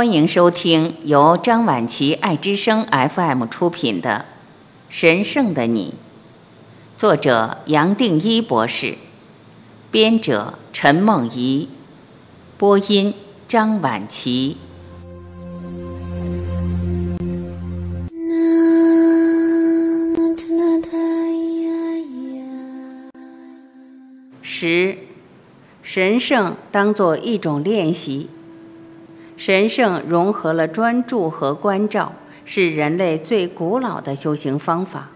欢迎收听由张晚琪爱之声 FM 出品的《神圣的你》，作者杨定一博士，编者陈梦怡，播音张晚琪。十，神圣当做一种练习。神圣融合了专注和关照，是人类最古老的修行方法。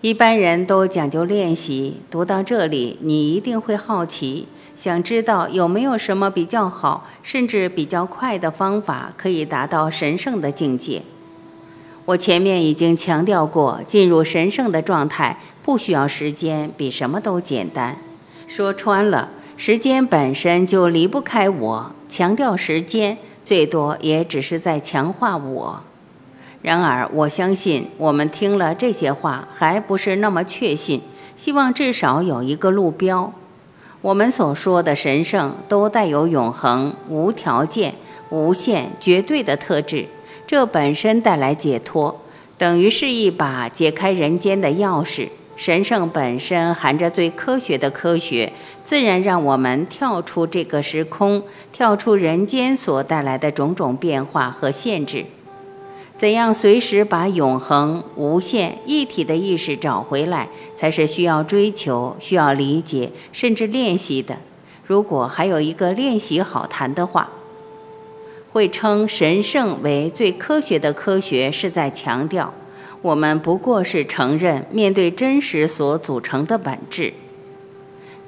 一般人都讲究练习。读到这里，你一定会好奇，想知道有没有什么比较好，甚至比较快的方法，可以达到神圣的境界。我前面已经强调过，进入神圣的状态不需要时间，比什么都简单。说穿了。时间本身就离不开我，强调时间，最多也只是在强化我。然而，我相信我们听了这些话，还不是那么确信。希望至少有一个路标。我们所说的神圣，都带有永恒、无条件、无限、绝对的特质，这本身带来解脱，等于是一把解开人间的钥匙。神圣本身含着最科学的科学，自然让我们跳出这个时空，跳出人间所带来的种种变化和限制。怎样随时把永恒、无限、一体的意识找回来，才是需要追求、需要理解，甚至练习的。如果还有一个练习好谈的话，会称神圣为最科学的科学，是在强调。我们不过是承认面对真实所组成的本质。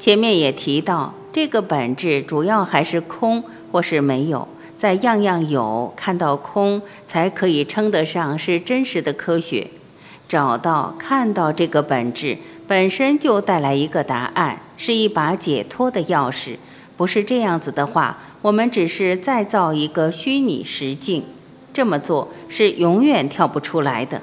前面也提到，这个本质主要还是空或是没有，在样样有看到空，才可以称得上是真实的科学。找到看到这个本质，本身就带来一个答案，是一把解脱的钥匙。不是这样子的话，我们只是再造一个虚拟实境，这么做是永远跳不出来的。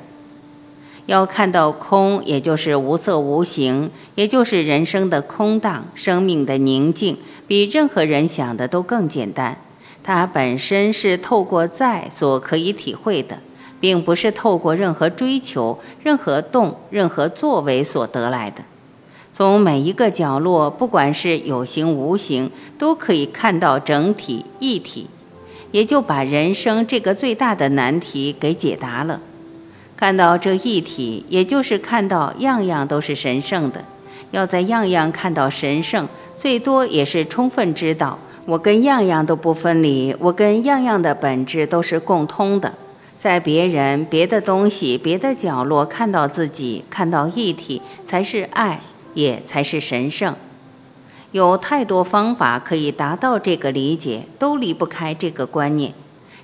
要看到空，也就是无色无形，也就是人生的空荡、生命的宁静，比任何人想的都更简单。它本身是透过在所可以体会的，并不是透过任何追求、任何动、任何作为所得来的。从每一个角落，不管是有形无形，都可以看到整体一体，也就把人生这个最大的难题给解答了。看到这一体，也就是看到样样都是神圣的。要在样样看到神圣，最多也是充分知道我跟样样都不分离，我跟样样的本质都是共通的。在别人、别的东西、别的角落看到自己，看到一体，才是爱，也才是神圣。有太多方法可以达到这个理解，都离不开这个观念。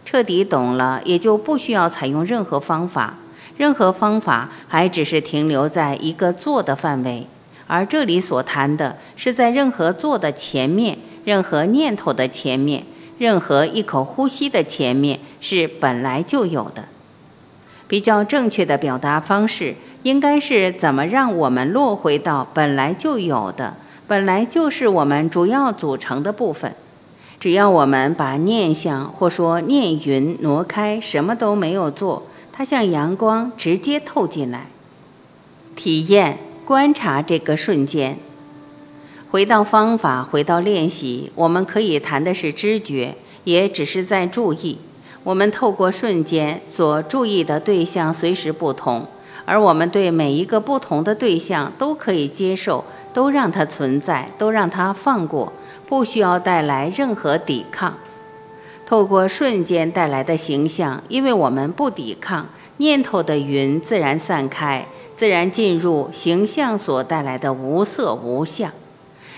彻底懂了，也就不需要采用任何方法。任何方法还只是停留在一个做的范围，而这里所谈的是在任何做的前面，任何念头的前面，任何一口呼吸的前面是本来就有的。比较正确的表达方式应该是怎么让我们落回到本来就有的，本来就是我们主要组成的部分。只要我们把念想或说念云挪开，什么都没有做。它像阳光直接透进来，体验观察这个瞬间。回到方法，回到练习，我们可以谈的是知觉，也只是在注意。我们透过瞬间所注意的对象随时不同，而我们对每一个不同的对象都可以接受，都让它存在，都让它放过，不需要带来任何抵抗。透过瞬间带来的形象，因为我们不抵抗，念头的云自然散开，自然进入形象所带来的无色无相。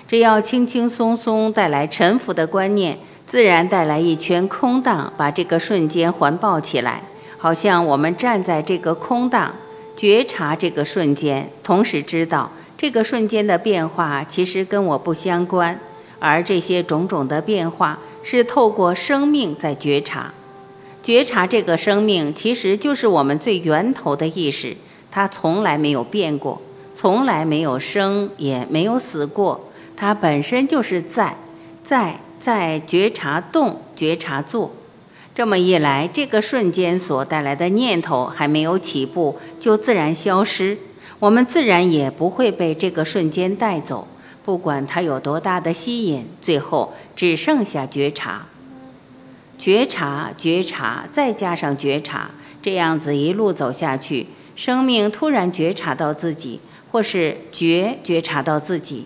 只要轻轻松松带来沉浮的观念，自然带来一圈空荡，把这个瞬间环抱起来，好像我们站在这个空荡，觉察这个瞬间，同时知道这个瞬间的变化其实跟我不相关，而这些种种的变化。是透过生命在觉察，觉察这个生命其实就是我们最源头的意识，它从来没有变过，从来没有生也没有死过，它本身就是在，在在觉察动，觉察做，这么一来，这个瞬间所带来的念头还没有起步，就自然消失。我们自然也不会被这个瞬间带走，不管它有多大的吸引，最后只剩下觉察。觉察，觉察，再加上觉察，这样子一路走下去，生命突然觉察到自己，或是觉觉察到自己。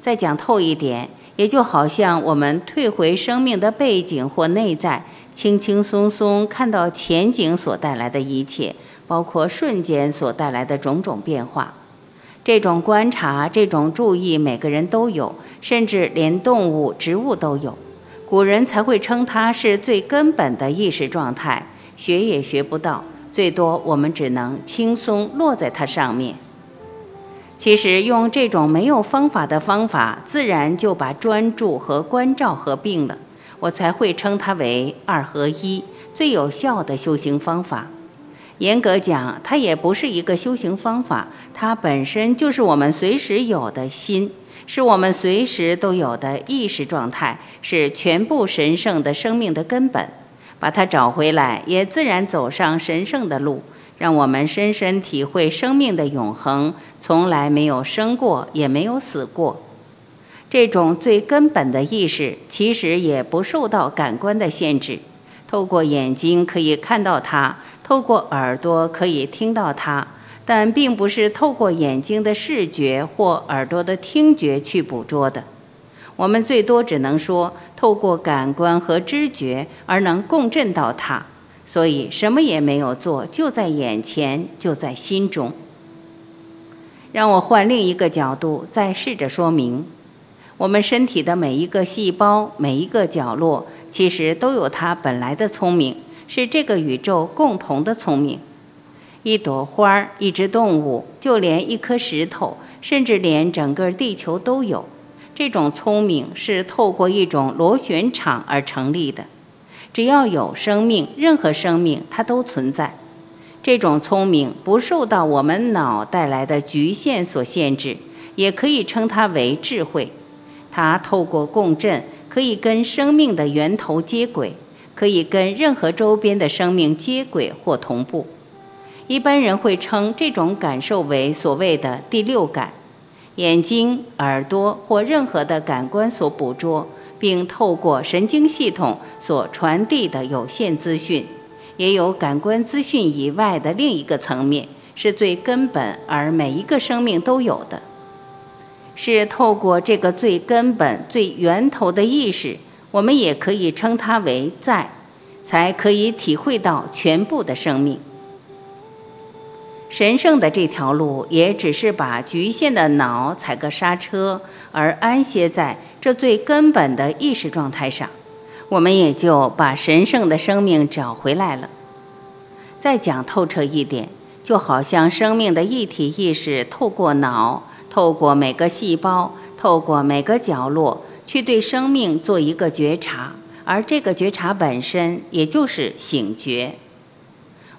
再讲透一点，也就好像我们退回生命的背景或内在，轻轻松松看到前景所带来的一切，包括瞬间所带来的种种变化。这种观察，这种注意，每个人都有，甚至连动物、植物都有。古人才会称它是最根本的意识状态，学也学不到，最多我们只能轻松落在它上面。其实用这种没有方法的方法，自然就把专注和关照合并了，我才会称它为二合一，最有效的修行方法。严格讲，它也不是一个修行方法，它本身就是我们随时有的心。是我们随时都有的意识状态，是全部神圣的生命的根本。把它找回来，也自然走上神圣的路，让我们深深体会生命的永恒，从来没有生过，也没有死过。这种最根本的意识，其实也不受到感官的限制。透过眼睛可以看到它，透过耳朵可以听到它。但并不是透过眼睛的视觉或耳朵的听觉去捕捉的，我们最多只能说透过感官和知觉而能共振到它。所以什么也没有做，就在眼前，就在心中。让我换另一个角度再试着说明：我们身体的每一个细胞、每一个角落，其实都有它本来的聪明，是这个宇宙共同的聪明。一朵花儿，一只动物，就连一颗石头，甚至连整个地球都有。这种聪明是透过一种螺旋场而成立的。只要有生命，任何生命它都存在。这种聪明不受到我们脑带来的局限所限制，也可以称它为智慧。它透过共振，可以跟生命的源头接轨，可以跟任何周边的生命接轨或同步。一般人会称这种感受为所谓的第六感，眼睛、耳朵或任何的感官所捕捉，并透过神经系统所传递的有限资讯，也有感官资讯以外的另一个层面，是最根本而每一个生命都有的。是透过这个最根本、最源头的意识，我们也可以称它为在，才可以体会到全部的生命。神圣的这条路，也只是把局限的脑踩个刹车，而安歇在这最根本的意识状态上，我们也就把神圣的生命找回来了。再讲透彻一点，就好像生命的一体意识透过脑，透过每个细胞，透过每个角落，去对生命做一个觉察，而这个觉察本身，也就是醒觉。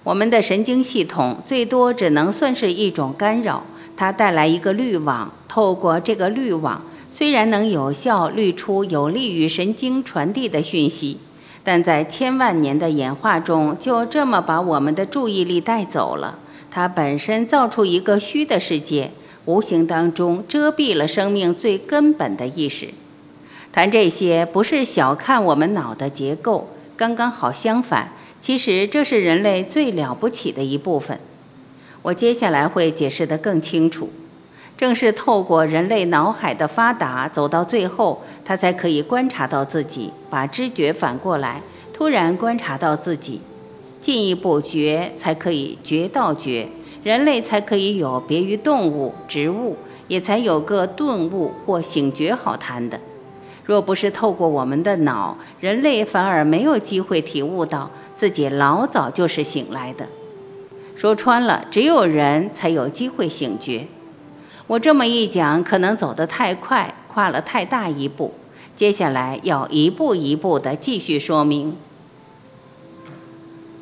我们的神经系统最多只能算是一种干扰，它带来一个滤网。透过这个滤网，虽然能有效滤出有利于神经传递的讯息，但在千万年的演化中，就这么把我们的注意力带走了。它本身造出一个虚的世界，无形当中遮蔽了生命最根本的意识。谈这些不是小看我们脑的结构，刚刚好相反。其实这是人类最了不起的一部分，我接下来会解释得更清楚。正是透过人类脑海的发达，走到最后，他才可以观察到自己，把知觉反过来，突然观察到自己，进一步觉，才可以觉到觉，人类才可以有别于动物、植物，也才有个顿悟或醒觉好谈的。若不是透过我们的脑，人类反而没有机会体悟到。自己老早就是醒来的，说穿了，只有人才有机会醒觉。我这么一讲，可能走得太快，跨了太大一步。接下来要一步一步地继续说明。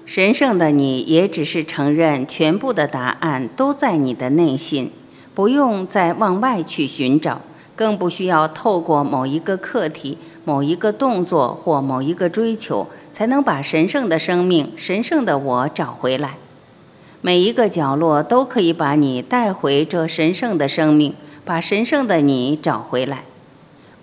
神圣的你也只是承认，全部的答案都在你的内心，不用再往外去寻找，更不需要透过某一个课题、某一个动作或某一个追求。才能把神圣的生命、神圣的我找回来。每一个角落都可以把你带回这神圣的生命，把神圣的你找回来。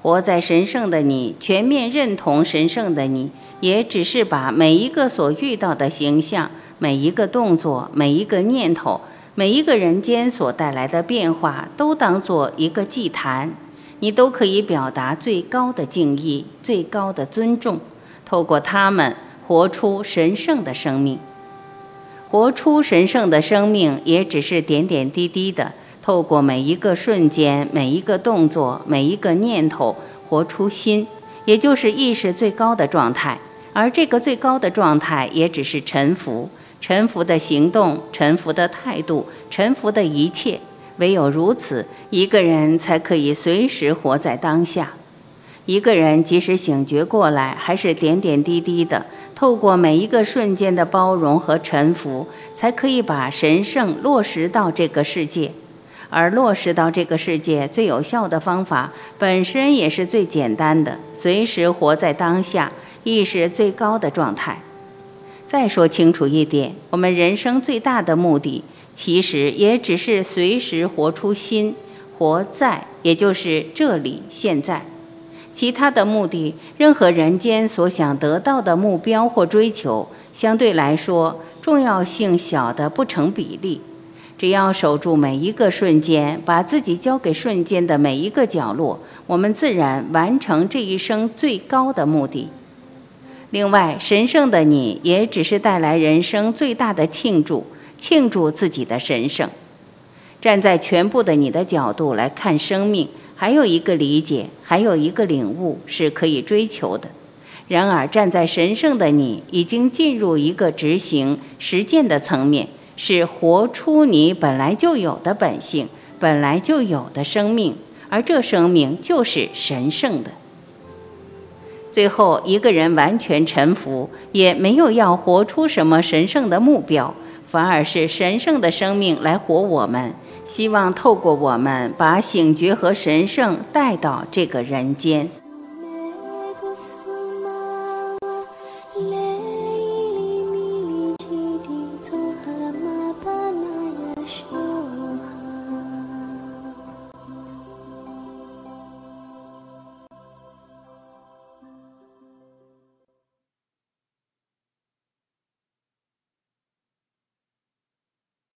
活在神圣的你，全面认同神圣的你，也只是把每一个所遇到的形象、每一个动作、每一个念头、每一个人间所带来的变化，都当做一个祭坛，你都可以表达最高的敬意、最高的尊重，透过他们活出神圣的生命。活出神圣的生命，也只是点点滴滴的。透过每一个瞬间、每一个动作、每一个念头，活出心，也就是意识最高的状态。而这个最高的状态，也只是沉浮、沉浮的行动、沉浮的态度、沉浮的一切。唯有如此，一个人才可以随时活在当下。一个人即使醒觉过来，还是点点滴滴的，透过每一个瞬间的包容和沉浮，才可以把神圣落实到这个世界。而落实到这个世界最有效的方法，本身也是最简单的，随时活在当下，意识最高的状态。再说清楚一点，我们人生最大的目的，其实也只是随时活出心，活在，也就是这里现在。其他的目的，任何人间所想得到的目标或追求，相对来说重要性小的不成比例。只要守住每一个瞬间，把自己交给瞬间的每一个角落，我们自然完成这一生最高的目的。另外，神圣的你也只是带来人生最大的庆祝，庆祝自己的神圣。站在全部的你的角度来看生命，还有一个理解，还有一个领悟是可以追求的。然而，站在神圣的你已经进入一个执行实践的层面。是活出你本来就有的本性，本来就有的生命，而这生命就是神圣的。最后，一个人完全臣服，也没有要活出什么神圣的目标，反而是神圣的生命来活我们，希望透过我们把醒觉和神圣带到这个人间。